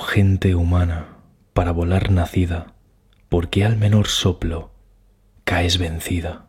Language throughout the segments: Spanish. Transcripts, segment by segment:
gente humana, para volar nacida, porque al menor soplo caes vencida,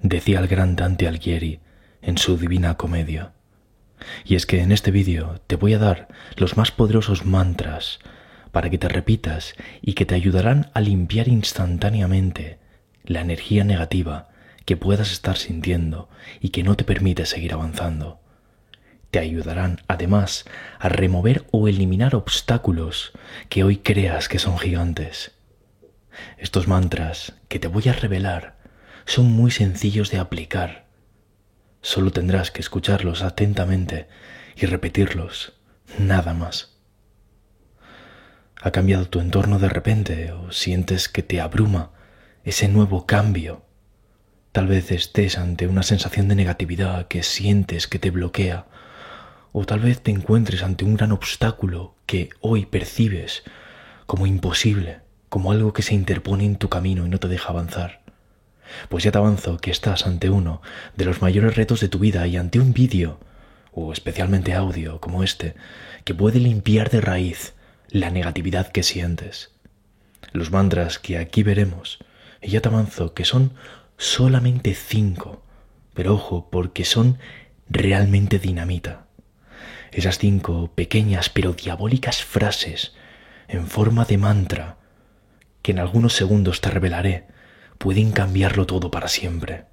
decía el gran Dante Alighieri en su Divina Comedia. Y es que en este vídeo te voy a dar los más poderosos mantras para que te repitas y que te ayudarán a limpiar instantáneamente la energía negativa que puedas estar sintiendo y que no te permite seguir avanzando. Te ayudarán además a remover o eliminar obstáculos que hoy creas que son gigantes. Estos mantras que te voy a revelar son muy sencillos de aplicar. Solo tendrás que escucharlos atentamente y repetirlos, nada más. ¿Ha cambiado tu entorno de repente o sientes que te abruma ese nuevo cambio? Tal vez estés ante una sensación de negatividad que sientes que te bloquea o tal vez te encuentres ante un gran obstáculo que hoy percibes como imposible, como algo que se interpone en tu camino y no te deja avanzar. Pues ya te avanzo que estás ante uno de los mayores retos de tu vida y ante un vídeo, o especialmente audio como este, que puede limpiar de raíz la negatividad que sientes. Los mantras que aquí veremos, y ya te avanzo que son solamente cinco, pero ojo, porque son realmente dinamita. Esas cinco pequeñas pero diabólicas frases en forma de mantra que en algunos segundos te revelaré pueden cambiarlo todo para siempre.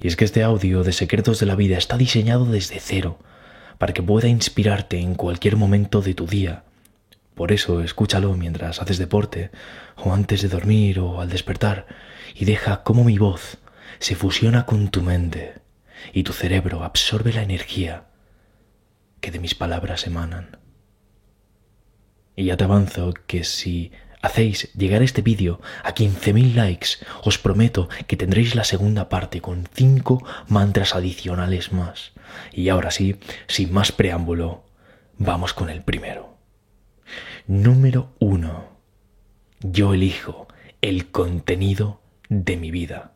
Y es que este audio de Secretos de la Vida está diseñado desde cero para que pueda inspirarte en cualquier momento de tu día. Por eso escúchalo mientras haces deporte o antes de dormir o al despertar y deja cómo mi voz se fusiona con tu mente y tu cerebro absorbe la energía que de mis palabras emanan. Y ya te avanzo que si hacéis llegar este vídeo a 15.000 likes, os prometo que tendréis la segunda parte con 5 mantras adicionales más. Y ahora sí, sin más preámbulo, vamos con el primero. Número 1. Yo elijo el contenido de mi vida.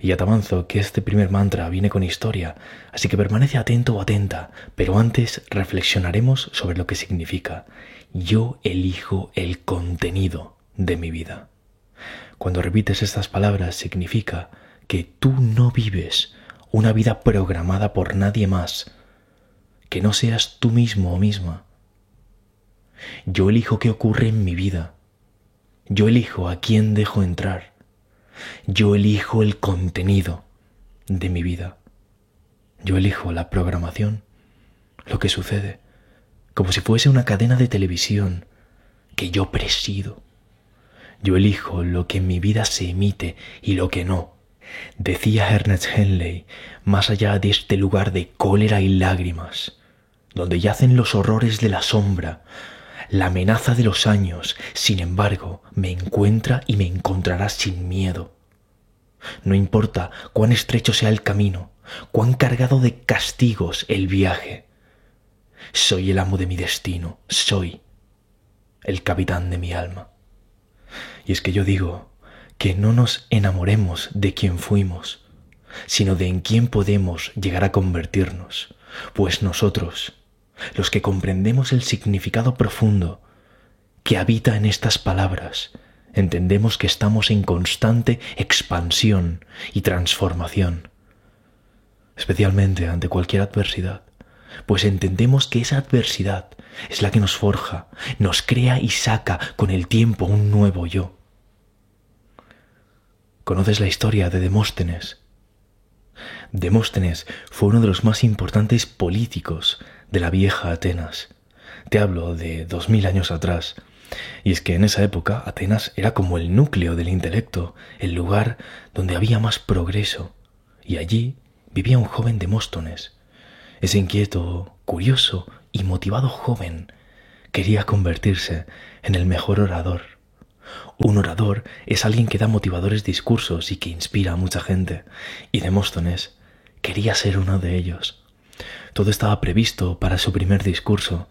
Y ya te avanzo que este primer mantra viene con historia, así que permanece atento o atenta, pero antes reflexionaremos sobre lo que significa. Yo elijo el contenido de mi vida. Cuando repites estas palabras significa que tú no vives una vida programada por nadie más, que no seas tú mismo o misma. Yo elijo qué ocurre en mi vida. Yo elijo a quién dejo entrar. Yo elijo el contenido de mi vida. Yo elijo la programación, lo que sucede, como si fuese una cadena de televisión que yo presido. Yo elijo lo que en mi vida se emite y lo que no. Decía Ernest Henley, más allá de este lugar de cólera y lágrimas, donde yacen los horrores de la sombra, la amenaza de los años, sin embargo, me encuentra y me encontrará sin miedo. No importa cuán estrecho sea el camino, cuán cargado de castigos el viaje. Soy el amo de mi destino, soy el capitán de mi alma. Y es que yo digo que no nos enamoremos de quien fuimos, sino de en quién podemos llegar a convertirnos, pues nosotros los que comprendemos el significado profundo que habita en estas palabras, entendemos que estamos en constante expansión y transformación, especialmente ante cualquier adversidad, pues entendemos que esa adversidad es la que nos forja, nos crea y saca con el tiempo un nuevo yo. ¿Conoces la historia de Demóstenes? Demóstenes fue uno de los más importantes políticos de la vieja Atenas. Te hablo de dos mil años atrás. Y es que en esa época Atenas era como el núcleo del intelecto, el lugar donde había más progreso. Y allí vivía un joven Demóstones. Ese inquieto, curioso y motivado joven quería convertirse en el mejor orador. Un orador es alguien que da motivadores discursos y que inspira a mucha gente, y Demóstones quería ser uno de ellos. Todo estaba previsto para su primer discurso,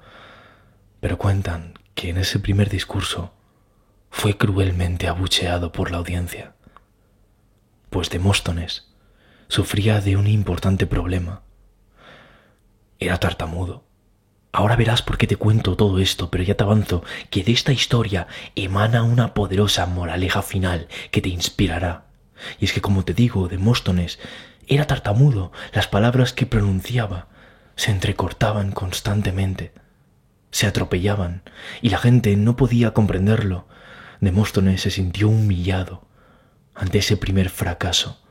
pero cuentan que en ese primer discurso fue cruelmente abucheado por la audiencia, pues Demóstones sufría de un importante problema. Era tartamudo Ahora verás por qué te cuento todo esto, pero ya te avanzo que de esta historia emana una poderosa moraleja final que te inspirará. Y es que, como te digo, Demóstones era tartamudo, las palabras que pronunciaba se entrecortaban constantemente, se atropellaban, y la gente no podía comprenderlo. Demóstones se sintió humillado ante ese primer fracaso.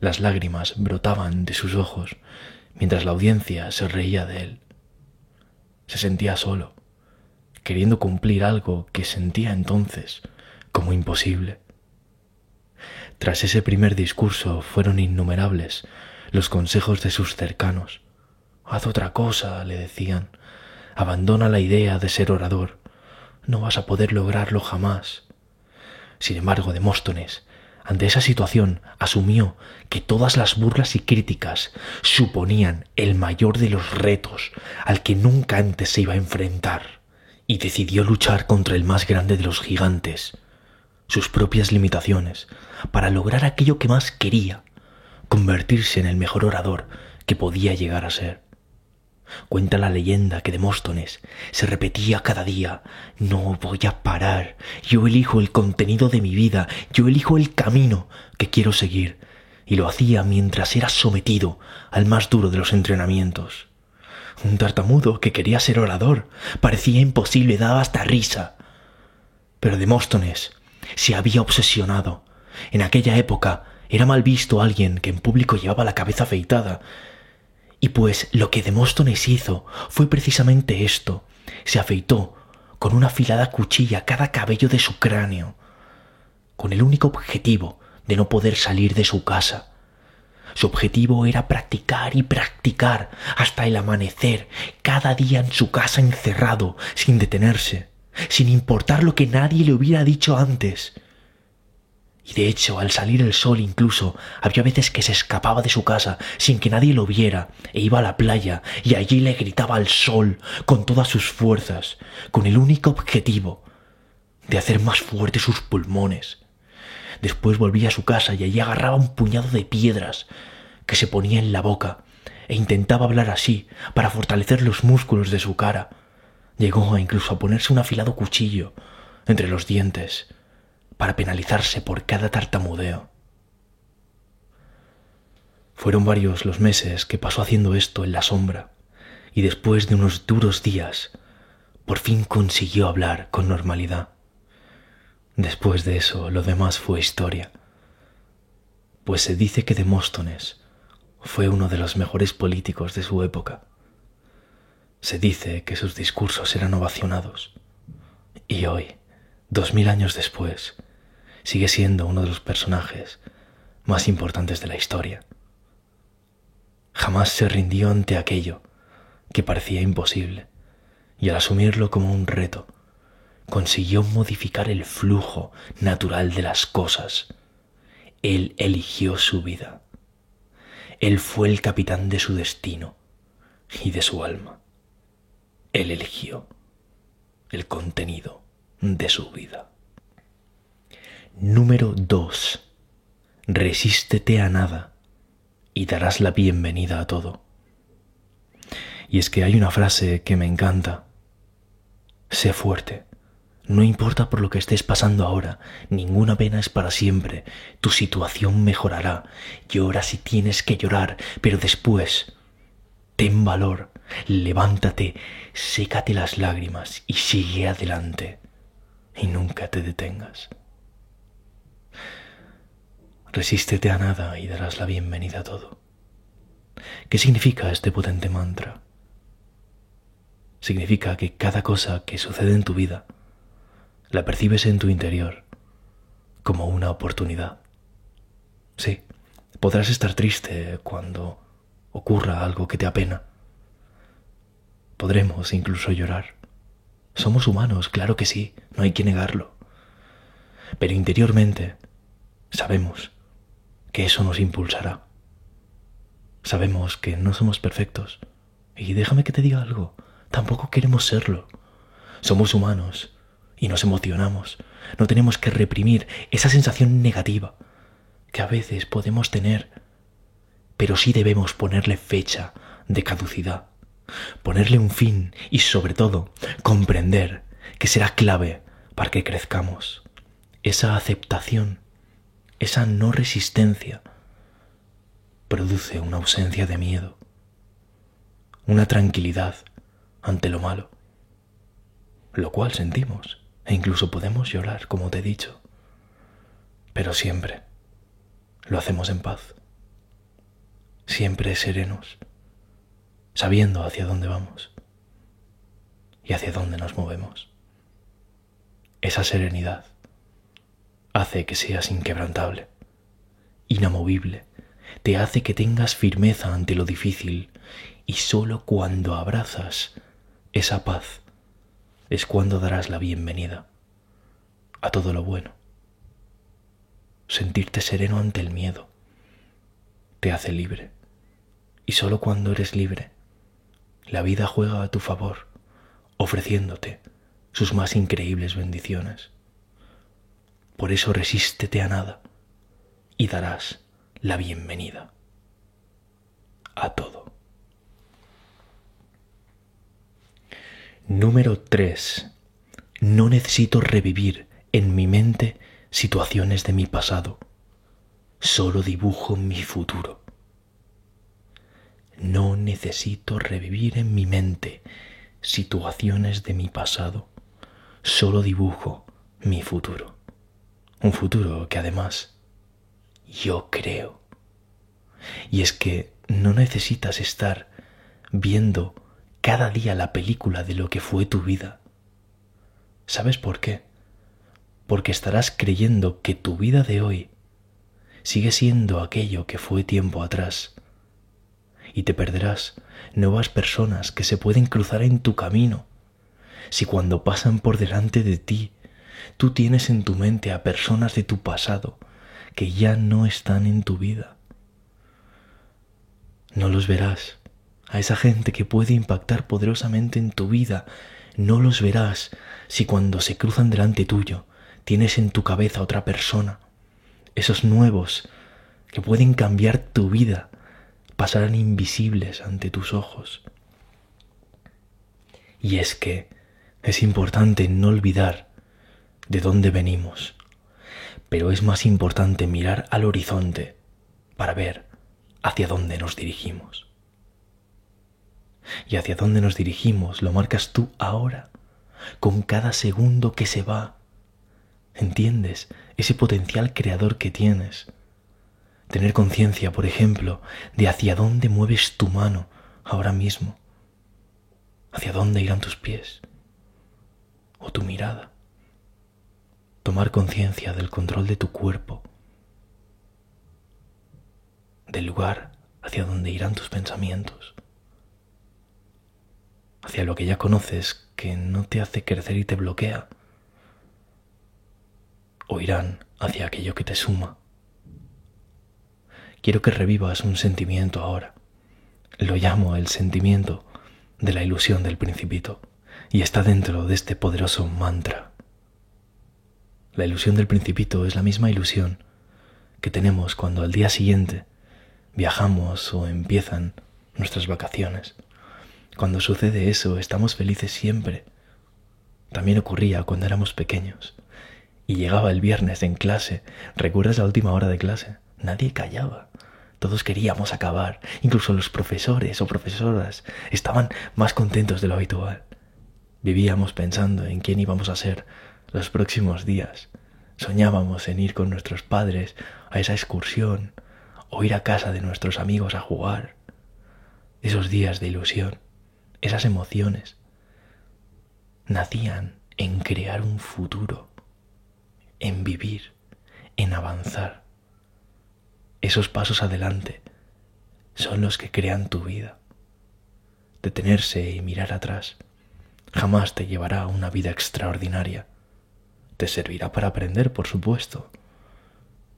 Las lágrimas brotaban de sus ojos mientras la audiencia se reía de él. Se sentía solo, queriendo cumplir algo que sentía entonces como imposible. Tras ese primer discurso fueron innumerables los consejos de sus cercanos. Haz otra cosa, le decían. Abandona la idea de ser orador. No vas a poder lograrlo jamás. Sin embargo, Demóstones ante esa situación, asumió que todas las burlas y críticas suponían el mayor de los retos al que nunca antes se iba a enfrentar, y decidió luchar contra el más grande de los gigantes, sus propias limitaciones, para lograr aquello que más quería, convertirse en el mejor orador que podía llegar a ser. Cuenta la leyenda que Demóstones se repetía cada día, no voy a parar, yo elijo el contenido de mi vida, yo elijo el camino que quiero seguir, y lo hacía mientras era sometido al más duro de los entrenamientos. Un tartamudo que quería ser orador parecía imposible, daba hasta risa. Pero Demóstones se había obsesionado. En aquella época era mal visto alguien que en público llevaba la cabeza afeitada y pues lo que Demóstones hizo fue precisamente esto. Se afeitó con una afilada cuchilla cada cabello de su cráneo, con el único objetivo de no poder salir de su casa. Su objetivo era practicar y practicar hasta el amanecer, cada día en su casa encerrado, sin detenerse, sin importar lo que nadie le hubiera dicho antes. Y de hecho, al salir el sol incluso, había veces que se escapaba de su casa sin que nadie lo viera e iba a la playa y allí le gritaba al sol con todas sus fuerzas, con el único objetivo de hacer más fuertes sus pulmones. Después volvía a su casa y allí agarraba un puñado de piedras que se ponía en la boca e intentaba hablar así para fortalecer los músculos de su cara. Llegó incluso a ponerse un afilado cuchillo entre los dientes para penalizarse por cada tartamudeo. Fueron varios los meses que pasó haciendo esto en la sombra, y después de unos duros días, por fin consiguió hablar con normalidad. Después de eso, lo demás fue historia, pues se dice que Demóstones fue uno de los mejores políticos de su época. Se dice que sus discursos eran ovacionados, y hoy, dos mil años después, sigue siendo uno de los personajes más importantes de la historia. Jamás se rindió ante aquello que parecía imposible, y al asumirlo como un reto, consiguió modificar el flujo natural de las cosas. Él eligió su vida. Él fue el capitán de su destino y de su alma. Él eligió el contenido de su vida. Número 2. Resístete a nada y darás la bienvenida a todo. Y es que hay una frase que me encanta. Sé fuerte. No importa por lo que estés pasando ahora, ninguna pena es para siempre. Tu situación mejorará. Llora si tienes que llorar, pero después, ten valor, levántate, sécate las lágrimas y sigue adelante. Y nunca te detengas. Resístete a nada y darás la bienvenida a todo. ¿Qué significa este potente mantra? Significa que cada cosa que sucede en tu vida la percibes en tu interior como una oportunidad. Sí, podrás estar triste cuando ocurra algo que te apena. Podremos incluso llorar. Somos humanos, claro que sí, no hay que negarlo. Pero interiormente sabemos que eso nos impulsará. Sabemos que no somos perfectos. Y déjame que te diga algo, tampoco queremos serlo. Somos humanos y nos emocionamos. No tenemos que reprimir esa sensación negativa que a veces podemos tener, pero sí debemos ponerle fecha de caducidad ponerle un fin y sobre todo comprender que será clave para que crezcamos. Esa aceptación, esa no resistencia, produce una ausencia de miedo, una tranquilidad ante lo malo, lo cual sentimos e incluso podemos llorar, como te he dicho, pero siempre lo hacemos en paz, siempre serenos, sabiendo hacia dónde vamos y hacia dónde nos movemos. Esa serenidad hace que seas inquebrantable, inamovible, te hace que tengas firmeza ante lo difícil y sólo cuando abrazas esa paz es cuando darás la bienvenida a todo lo bueno. Sentirte sereno ante el miedo te hace libre y sólo cuando eres libre la vida juega a tu favor ofreciéndote sus más increíbles bendiciones. Por eso resístete a nada y darás la bienvenida a todo. Número 3. No necesito revivir en mi mente situaciones de mi pasado. Solo dibujo mi futuro. No necesito revivir en mi mente situaciones de mi pasado. Solo dibujo mi futuro. Un futuro que además yo creo. Y es que no necesitas estar viendo cada día la película de lo que fue tu vida. ¿Sabes por qué? Porque estarás creyendo que tu vida de hoy sigue siendo aquello que fue tiempo atrás. Y te perderás nuevas personas que se pueden cruzar en tu camino. Si cuando pasan por delante de ti, tú tienes en tu mente a personas de tu pasado que ya no están en tu vida. No los verás a esa gente que puede impactar poderosamente en tu vida, no los verás si cuando se cruzan delante tuyo tienes en tu cabeza otra persona. Esos nuevos que pueden cambiar tu vida pasarán invisibles ante tus ojos. Y es que es importante no olvidar de dónde venimos, pero es más importante mirar al horizonte para ver hacia dónde nos dirigimos y hacia dónde nos dirigimos lo marcas tú ahora, con cada segundo que se va. ¿Entiendes ese potencial creador que tienes? Tener conciencia, por ejemplo, de hacia dónde mueves tu mano ahora mismo, hacia dónde irán tus pies. O tu mirada. Tomar conciencia del control de tu cuerpo, del lugar hacia donde irán tus pensamientos. Hacia lo que ya conoces que no te hace crecer y te bloquea, o irán hacia aquello que te suma. Quiero que revivas un sentimiento ahora. Lo llamo el sentimiento de la ilusión del principito y está dentro de este poderoso mantra. La ilusión del principito es la misma ilusión que tenemos cuando al día siguiente viajamos o empiezan nuestras vacaciones. Cuando sucede eso, estamos felices siempre. También ocurría cuando éramos pequeños. Y llegaba el viernes en clase. ¿Recuerdas la última hora de clase? Nadie callaba. Todos queríamos acabar. Incluso los profesores o profesoras estaban más contentos de lo habitual. Vivíamos pensando en quién íbamos a ser los próximos días. Soñábamos en ir con nuestros padres a esa excursión o ir a casa de nuestros amigos a jugar. Esos días de ilusión esas emociones, nacían en crear un futuro, en vivir, en avanzar. Esos pasos adelante son los que crean tu vida. Detenerse y mirar atrás jamás te llevará a una vida extraordinaria. Te servirá para aprender, por supuesto,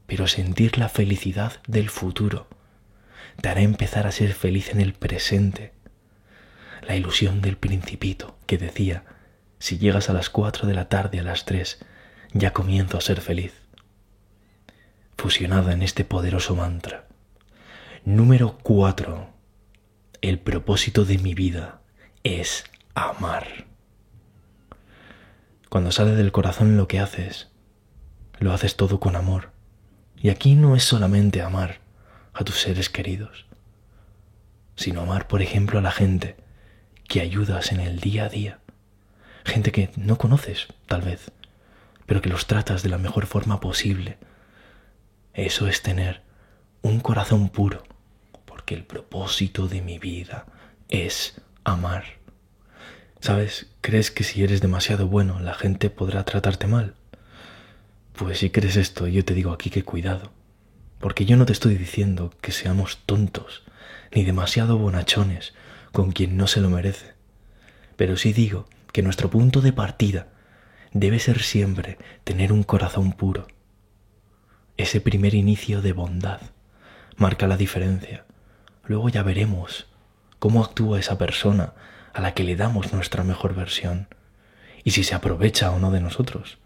pero sentir la felicidad del futuro te hará empezar a ser feliz en el presente la ilusión del principito que decía, si llegas a las cuatro de la tarde a las tres, ya comienzo a ser feliz. Fusionada en este poderoso mantra. Número cuatro. el propósito de mi vida es amar. Cuando sale del corazón lo que haces, lo haces todo con amor. Y aquí no es solamente amar a tus seres queridos, sino amar, por ejemplo, a la gente que ayudas en el día a día. Gente que no conoces, tal vez, pero que los tratas de la mejor forma posible. Eso es tener un corazón puro, porque el propósito de mi vida es amar. ¿Sabes? ¿Crees que si eres demasiado bueno la gente podrá tratarte mal? Pues si crees esto, yo te digo aquí que cuidado, porque yo no te estoy diciendo que seamos tontos, ni demasiado bonachones con quien no se lo merece, pero sí digo que nuestro punto de partida debe ser siempre tener un corazón puro. Ese primer inicio de bondad marca la diferencia. Luego ya veremos cómo actúa esa persona a la que le damos nuestra mejor versión y si se aprovecha o no de nosotros.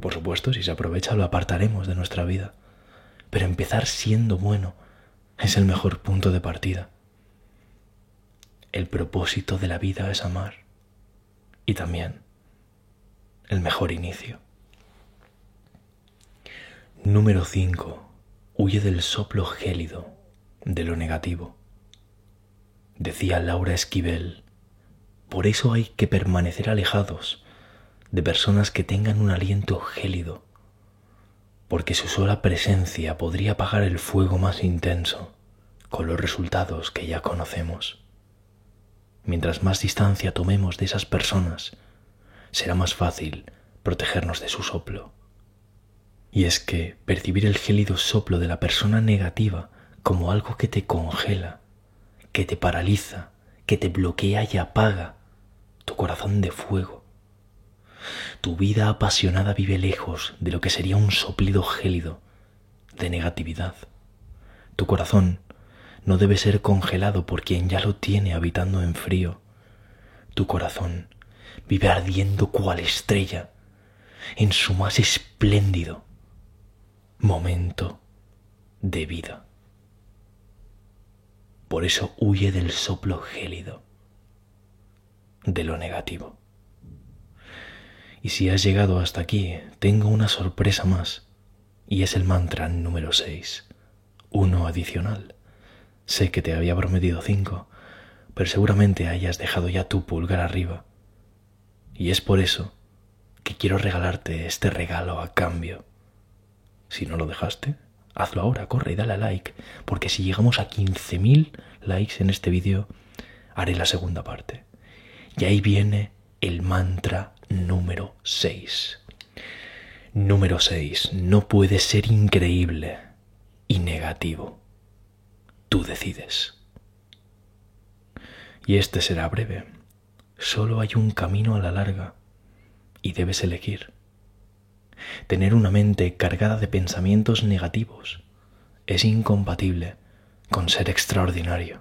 Por supuesto, si se aprovecha lo apartaremos de nuestra vida, pero empezar siendo bueno es el mejor punto de partida. El propósito de la vida es amar y también el mejor inicio. Número 5. Huye del soplo gélido, de lo negativo. Decía Laura Esquivel, por eso hay que permanecer alejados de personas que tengan un aliento gélido, porque su sola presencia podría apagar el fuego más intenso, con los resultados que ya conocemos. Mientras más distancia tomemos de esas personas, será más fácil protegernos de su soplo. Y es que percibir el gélido soplo de la persona negativa como algo que te congela, que te paraliza, que te bloquea y apaga tu corazón de fuego. Tu vida apasionada vive lejos de lo que sería un soplido gélido de negatividad. Tu corazón no debe ser congelado por quien ya lo tiene habitando en frío. Tu corazón vive ardiendo cual estrella en su más espléndido momento de vida. Por eso huye del soplo gélido de lo negativo. Y si has llegado hasta aquí, tengo una sorpresa más, y es el mantra número 6, uno adicional. Sé que te había prometido cinco, pero seguramente hayas dejado ya tu pulgar arriba. Y es por eso que quiero regalarte este regalo a cambio. Si no lo dejaste, hazlo ahora, corre y dale a like, porque si llegamos a 15.000 likes en este vídeo, haré la segunda parte. Y ahí viene el mantra número 6. Número 6. No puede ser increíble y negativo. Tú decides. Y este será breve. Solo hay un camino a la larga y debes elegir. Tener una mente cargada de pensamientos negativos es incompatible con ser extraordinario.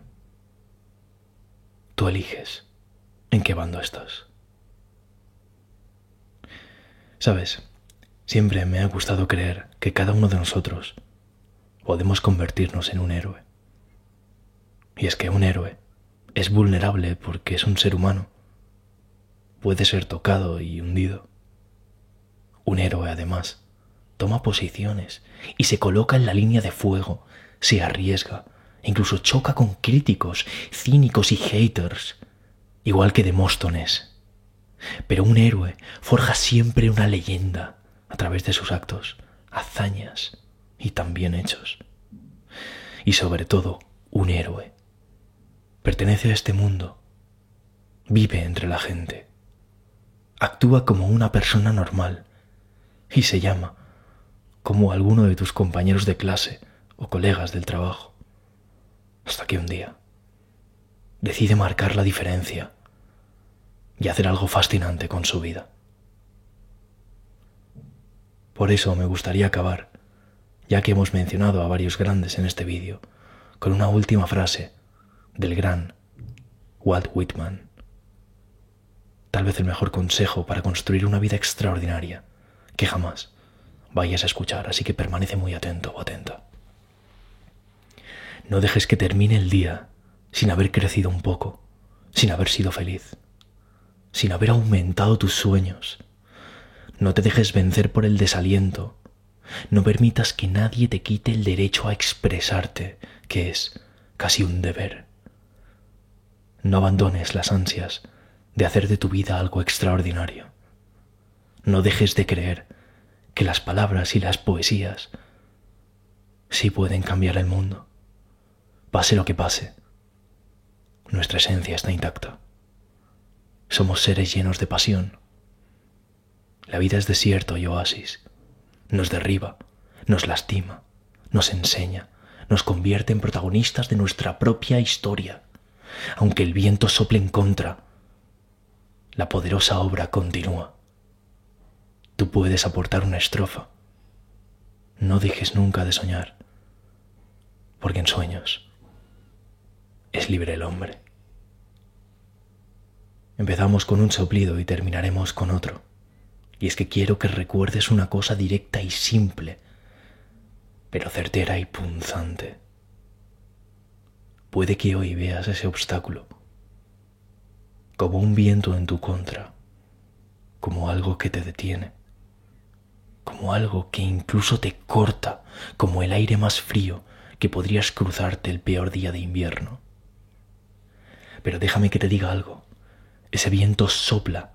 Tú eliges en qué bando estás. Sabes, siempre me ha gustado creer que cada uno de nosotros podemos convertirnos en un héroe. Y es que un héroe es vulnerable porque es un ser humano. Puede ser tocado y hundido. Un héroe, además, toma posiciones y se coloca en la línea de fuego, se arriesga, incluso choca con críticos, cínicos y haters igual que Demóstones. Pero un héroe forja siempre una leyenda a través de sus actos, hazañas y también hechos. Y sobre todo, un héroe. Pertenece a este mundo, vive entre la gente, actúa como una persona normal y se llama como alguno de tus compañeros de clase o colegas del trabajo. Hasta que un día decide marcar la diferencia y hacer algo fascinante con su vida. Por eso me gustaría acabar, ya que hemos mencionado a varios grandes en este vídeo, con una última frase del gran Walt Whitman. Tal vez el mejor consejo para construir una vida extraordinaria que jamás vayas a escuchar, así que permanece muy atento o atenta. No dejes que termine el día sin haber crecido un poco, sin haber sido feliz, sin haber aumentado tus sueños. No te dejes vencer por el desaliento. No permitas que nadie te quite el derecho a expresarte, que es casi un deber. No abandones las ansias de hacer de tu vida algo extraordinario. No dejes de creer que las palabras y las poesías sí pueden cambiar el mundo. Pase lo que pase, nuestra esencia está intacta. Somos seres llenos de pasión. La vida es desierto y oasis. Nos derriba, nos lastima, nos enseña, nos convierte en protagonistas de nuestra propia historia. Aunque el viento sople en contra, la poderosa obra continúa. Tú puedes aportar una estrofa. No dejes nunca de soñar, porque en sueños es libre el hombre. Empezamos con un soplido y terminaremos con otro. Y es que quiero que recuerdes una cosa directa y simple, pero certera y punzante. Puede que hoy veas ese obstáculo como un viento en tu contra, como algo que te detiene, como algo que incluso te corta, como el aire más frío que podrías cruzarte el peor día de invierno. Pero déjame que te diga algo, ese viento sopla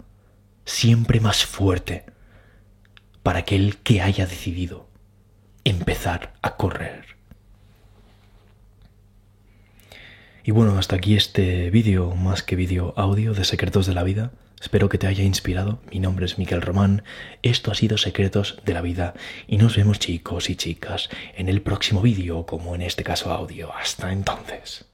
siempre más fuerte para aquel que haya decidido empezar a correr. Y bueno, hasta aquí este vídeo, más que vídeo audio de Secretos de la Vida. Espero que te haya inspirado. Mi nombre es Miquel Román. Esto ha sido Secretos de la Vida. Y nos vemos chicos y chicas en el próximo vídeo, como en este caso audio. Hasta entonces.